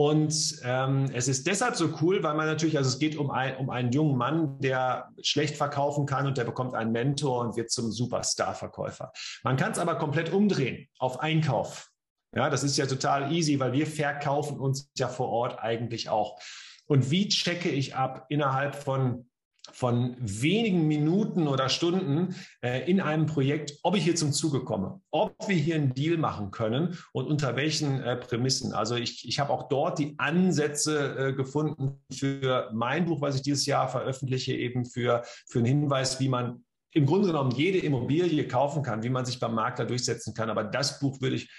Und ähm, es ist deshalb so cool, weil man natürlich, also es geht um, ein, um einen jungen Mann, der schlecht verkaufen kann und der bekommt einen Mentor und wird zum Superstar-Verkäufer. Man kann es aber komplett umdrehen auf Einkauf. Ja, das ist ja total easy, weil wir verkaufen uns ja vor Ort eigentlich auch. Und wie checke ich ab innerhalb von von wenigen Minuten oder Stunden äh, in einem Projekt, ob ich hier zum Zuge komme, ob wir hier einen Deal machen können und unter welchen äh, Prämissen. Also ich, ich habe auch dort die Ansätze äh, gefunden für mein Buch, was ich dieses Jahr veröffentliche, eben für, für einen Hinweis, wie man im Grunde genommen jede Immobilie kaufen kann, wie man sich beim Makler durchsetzen kann. Aber das Buch würde ich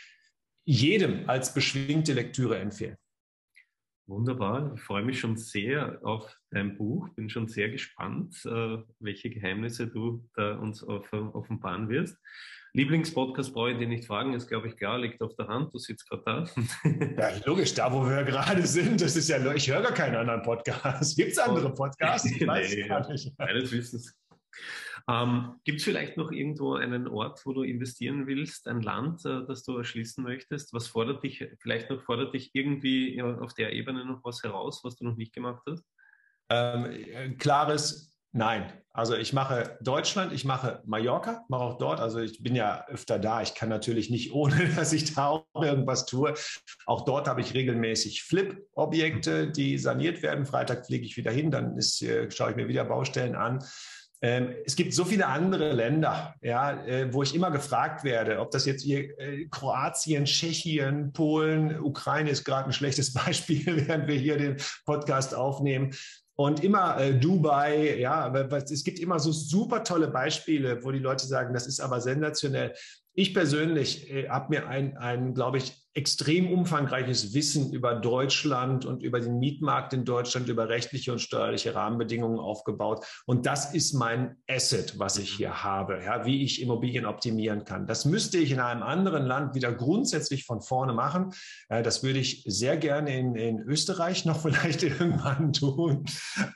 jedem als beschwingte Lektüre empfehlen. Wunderbar. Ich freue mich schon sehr auf dein Buch. Bin schon sehr gespannt, äh, welche Geheimnisse du da uns offenbaren wirst. Lieblingspodcast brauche ich dir nicht fragen, ist glaube ich klar, liegt auf der Hand, du sitzt gerade da. Ja, logisch, da wo wir gerade sind, das ist ja, ich höre gar keinen anderen Podcast. Gibt es andere Podcasts? Ich weiß nee, gar nicht. Meines Wissens ähm, Gibt es vielleicht noch irgendwo einen Ort, wo du investieren willst, ein Land, äh, das du erschließen möchtest? Was fordert dich, vielleicht noch fordert dich irgendwie auf der Ebene noch was heraus, was du noch nicht gemacht hast? Ähm, klares Nein, also ich mache Deutschland, ich mache Mallorca, mache auch dort. Also ich bin ja öfter da. Ich kann natürlich nicht ohne, dass ich da auch irgendwas tue. Auch dort habe ich regelmäßig Flip-Objekte, die saniert werden. Freitag fliege ich wieder hin, dann ist, äh, schaue ich mir wieder Baustellen an. Ähm, es gibt so viele andere Länder, ja, äh, wo ich immer gefragt werde, ob das jetzt hier äh, Kroatien, Tschechien, Polen, Ukraine ist gerade ein schlechtes Beispiel, während wir hier den Podcast aufnehmen. Und immer äh, Dubai, ja, es gibt immer so super tolle Beispiele, wo die Leute sagen, das ist aber sensationell. Ich persönlich äh, habe mir ein, ein, glaube ich, extrem umfangreiches Wissen über Deutschland und über den Mietmarkt in Deutschland, über rechtliche und steuerliche Rahmenbedingungen aufgebaut. Und das ist mein Asset, was ich hier habe, ja, wie ich Immobilien optimieren kann. Das müsste ich in einem anderen Land wieder grundsätzlich von vorne machen. Äh, das würde ich sehr gerne in, in Österreich noch vielleicht irgendwann tun.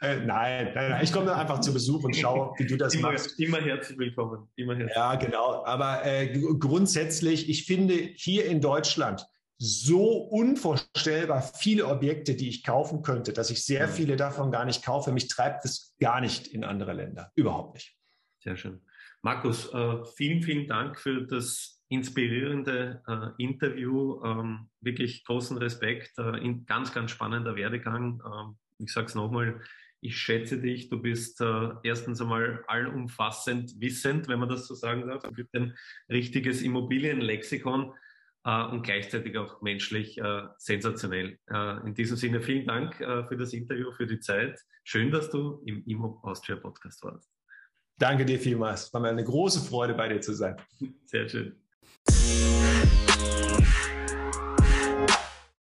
Äh, nein, nein, ich komme einfach zu Besuch und schaue, wie du das immer, machst. Immer herzlich willkommen. Immer herzlich. Ja, genau. Aber äh, grundsätzlich, ich finde hier in Deutschland, so unvorstellbar viele Objekte, die ich kaufen könnte, dass ich sehr mhm. viele davon gar nicht kaufe. Mich treibt es gar nicht in andere Länder. Überhaupt nicht. Sehr schön. Markus, äh, vielen, vielen Dank für das inspirierende äh, Interview. Ähm, wirklich großen Respekt. Äh, ganz, ganz spannender Werdegang. Ähm, ich sage es nochmal. Ich schätze dich. Du bist erstens einmal allumfassend wissend, wenn man das so sagen darf. Du bist ein richtiges Immobilienlexikon äh, und gleichzeitig auch menschlich äh, sensationell. Äh, in diesem Sinne vielen Dank äh, für das Interview, für die Zeit. Schön, dass du im Immo Austria Podcast warst. Danke dir vielmals. War mir eine große Freude, bei dir zu sein. Sehr schön.